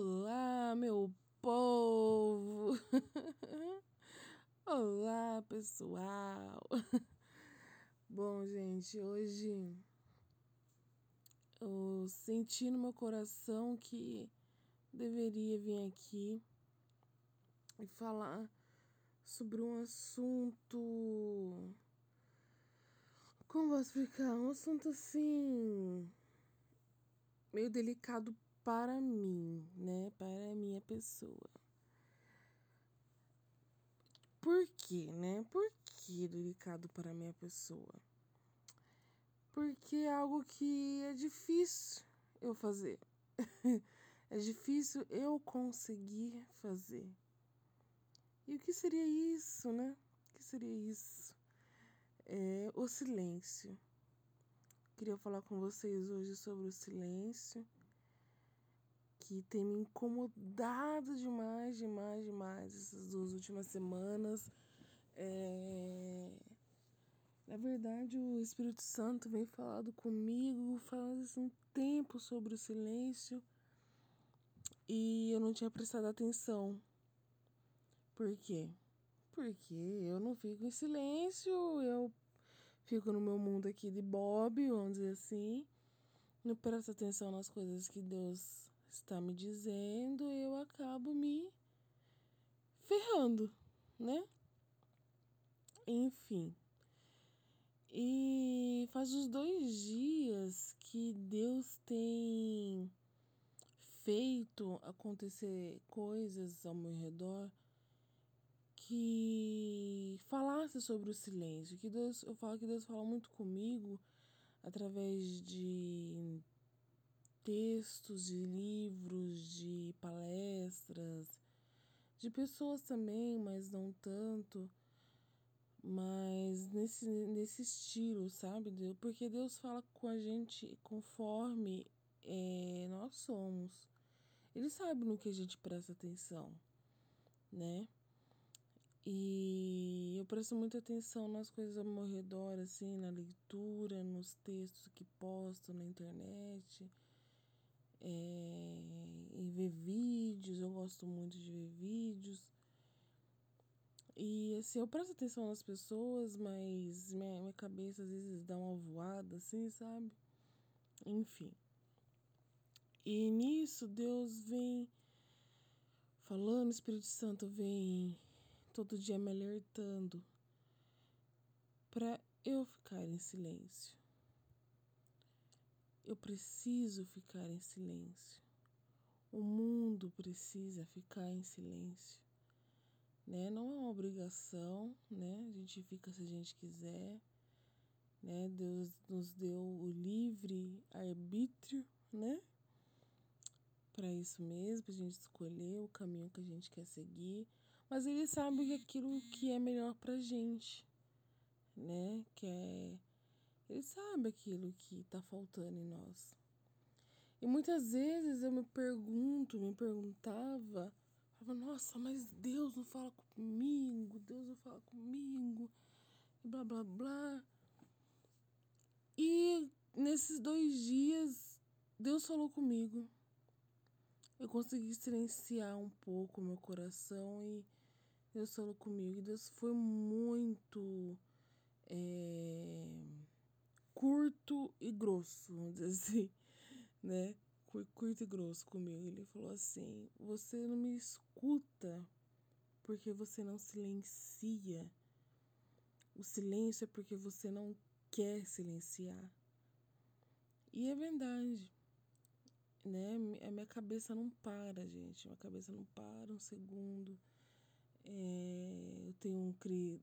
Olá, meu povo! Olá, pessoal! Bom, gente, hoje eu senti no meu coração que deveria vir aqui e falar sobre um assunto. Como vou explicar? Um assunto assim. meio delicado para mim, né? Para a minha pessoa. Por quê, né? Por que delicado para a minha pessoa? Porque é algo que é difícil eu fazer. é difícil eu conseguir fazer. E o que seria isso, né? O que seria isso? É o silêncio. Queria falar com vocês hoje sobre o silêncio que tem me incomodado demais, demais, demais essas duas últimas semanas. É... Na verdade, o Espírito Santo vem falando comigo faz um tempo sobre o silêncio e eu não tinha prestado atenção. Por quê? Porque eu não fico em silêncio, eu fico no meu mundo aqui de Bob, vamos dizer assim, não presto atenção nas coisas que Deus está me dizendo, eu acabo me ferrando, né? Enfim. E faz uns dois dias que Deus tem feito acontecer coisas ao meu redor que falasse sobre o silêncio, que Deus, eu falo que Deus fala muito comigo através de textos, de livros, de palestras, de pessoas também, mas não tanto. Mas nesse, nesse estilo, sabe? Porque Deus fala com a gente conforme é, nós somos. Ele sabe no que a gente presta atenção, né? E eu presto muita atenção nas coisas ao meu redor, assim, na leitura, nos textos que posto na internet é, em ver vídeos, eu gosto muito de ver vídeos. E assim, eu presto atenção nas pessoas, mas minha, minha cabeça às vezes dá uma voada, assim, sabe? Enfim. E nisso Deus vem falando, o Espírito Santo vem todo dia me alertando para eu ficar em silêncio. Eu preciso ficar em silêncio. O mundo precisa ficar em silêncio. Né? Não é uma obrigação, né? A gente fica se a gente quiser. Né? Deus nos deu o livre arbítrio, né? Para isso mesmo, para a gente escolher o caminho que a gente quer seguir. Mas ele sabe aquilo que é melhor para gente, né? Que é ele sabe aquilo que está faltando em nós. E muitas vezes eu me pergunto, me perguntava, falava, nossa, mas Deus não fala comigo, Deus não fala comigo, e blá blá blá. E nesses dois dias, Deus falou comigo. Eu consegui silenciar um pouco meu coração e Deus falou comigo. E Deus foi muito. É curto e grosso, vamos dizer assim, né? Curto e grosso comigo. Ele falou assim: Você não me escuta porque você não silencia. O silêncio é porque você não quer silenciar. E é verdade. Né? A minha cabeça não para, gente. Minha cabeça não para um segundo. É, eu tenho, um,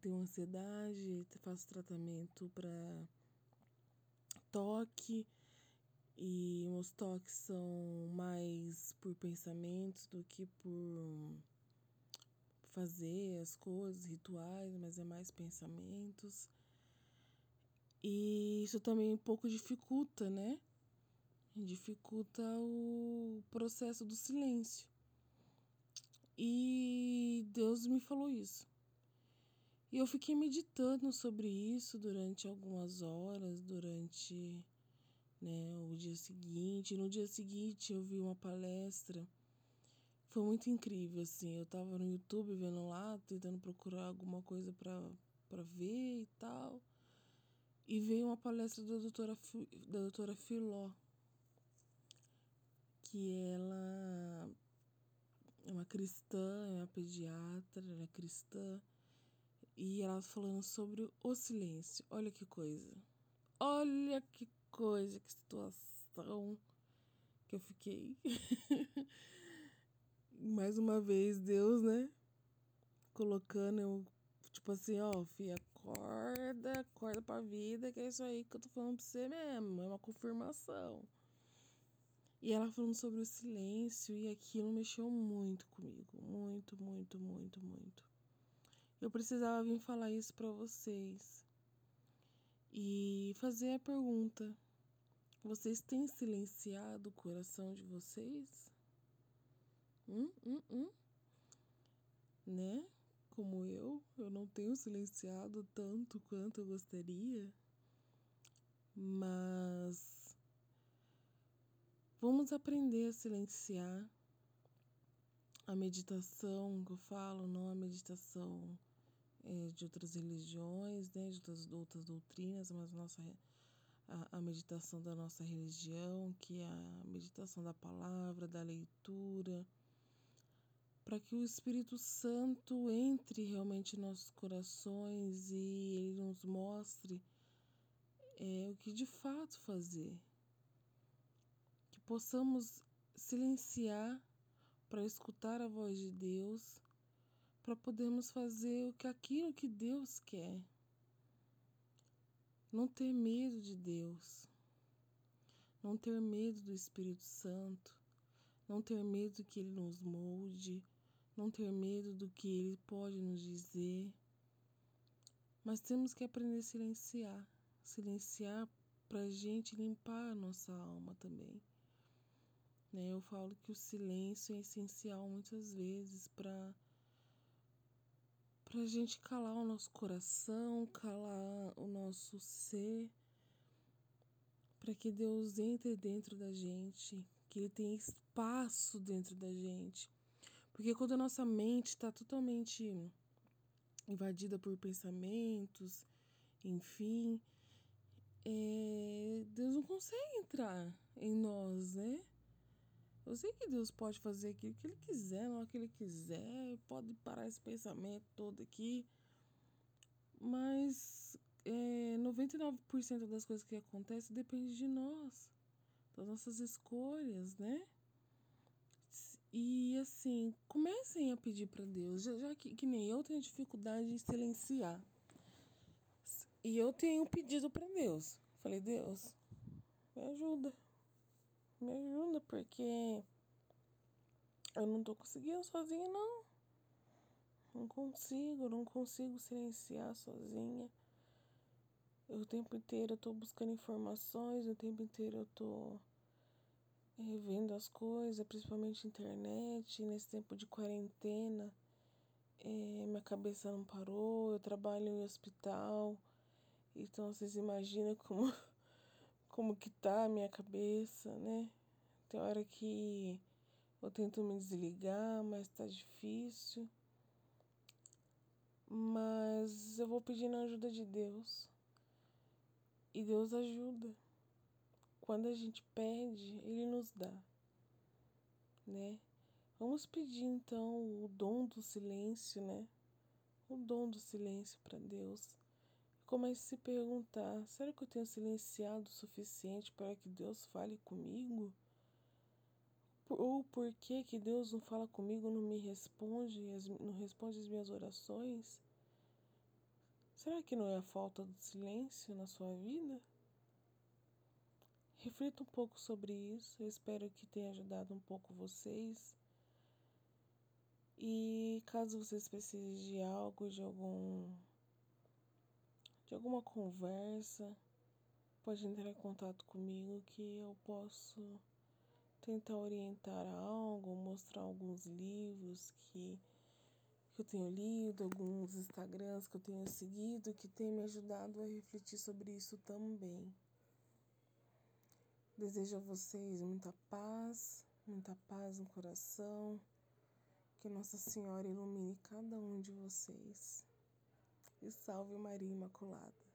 tenho ansiedade, faço tratamento para toque e meus toques são mais por pensamentos do que por fazer as coisas, rituais, mas é mais pensamentos. E isso também um pouco dificulta, né? Dificulta o processo do silêncio. E Deus me falou isso. E eu fiquei meditando sobre isso durante algumas horas, durante né, o dia seguinte. No dia seguinte eu vi uma palestra foi muito incrível, assim. Eu tava no YouTube vendo lá, tentando procurar alguma coisa pra ver e tal. E veio uma palestra da doutora, da doutora Filó, que ela é uma cristã, é uma pediatra, ela é cristã. E ela falando sobre o silêncio. Olha que coisa. Olha que coisa, que situação que eu fiquei. Mais uma vez, Deus, né? Colocando eu, tipo assim, ó, filha, acorda, acorda pra vida, que é isso aí que eu tô falando pra você mesmo. É uma confirmação. E ela falando sobre o silêncio e aquilo mexeu muito comigo. Muito, muito, muito, muito. Eu precisava vir falar isso para vocês. E fazer a pergunta: vocês têm silenciado o coração de vocês? Hum, hum, hum. Né? Como eu, eu não tenho silenciado tanto quanto eu gostaria. Mas vamos aprender a silenciar a meditação que eu falo, não a meditação de outras religiões, né, de outras, outras doutrinas, mas nossa, a, a meditação da nossa religião, que é a meditação da palavra, da leitura, para que o Espírito Santo entre realmente em nossos corações e ele nos mostre é, o que de fato fazer. Que possamos silenciar para escutar a voz de Deus para podermos fazer o que aquilo que Deus quer. Não ter medo de Deus. Não ter medo do Espírito Santo. Não ter medo que ele nos molde, não ter medo do que ele pode nos dizer. Mas temos que aprender a silenciar, silenciar para a gente limpar a nossa alma também. Né? Eu falo que o silêncio é essencial muitas vezes para para a gente calar o nosso coração, calar o nosso ser, para que Deus entre dentro da gente, que Ele tenha espaço dentro da gente. Porque quando a nossa mente está totalmente invadida por pensamentos, enfim, é, Deus não consegue entrar em nós, né? Eu sei que Deus pode fazer aquilo que Ele quiser, na hora que Ele quiser, pode parar esse pensamento todo aqui, mas é, 99% das coisas que acontecem depende de nós, das nossas escolhas, né? E assim, comecem a pedir para Deus, já, já que, que nem eu tenho dificuldade de silenciar. E eu tenho pedido para Deus. Falei, Deus, me ajuda. Me ajuda, porque eu não tô conseguindo sozinha, não. Não consigo, não consigo silenciar sozinha. Eu, o tempo inteiro eu tô buscando informações, o tempo inteiro eu tô revendo as coisas, principalmente internet. Nesse tempo de quarentena, é, minha cabeça não parou. Eu trabalho em hospital, então vocês imaginam como como que tá a minha cabeça, né? Tem hora que eu tento me desligar, mas tá difícil. Mas eu vou pedindo a ajuda de Deus. E Deus ajuda. Quando a gente pede, Ele nos dá, né? Vamos pedir então o dom do silêncio, né? O dom do silêncio para Deus comece a se perguntar: será que eu tenho silenciado o suficiente para que Deus fale comigo? Ou por que, que Deus não fala comigo, não me responde, não responde as minhas orações? Será que não é a falta do silêncio na sua vida? Reflita um pouco sobre isso. Eu espero que tenha ajudado um pouco vocês. E caso vocês precisem de algo, de algum de alguma conversa, pode entrar em contato comigo que eu posso tentar orientar algo, mostrar alguns livros que, que eu tenho lido, alguns Instagrams que eu tenho seguido que tem me ajudado a refletir sobre isso também. Desejo a vocês muita paz, muita paz no coração, Que Nossa Senhora ilumine cada um de vocês. E salve Maria Imaculada.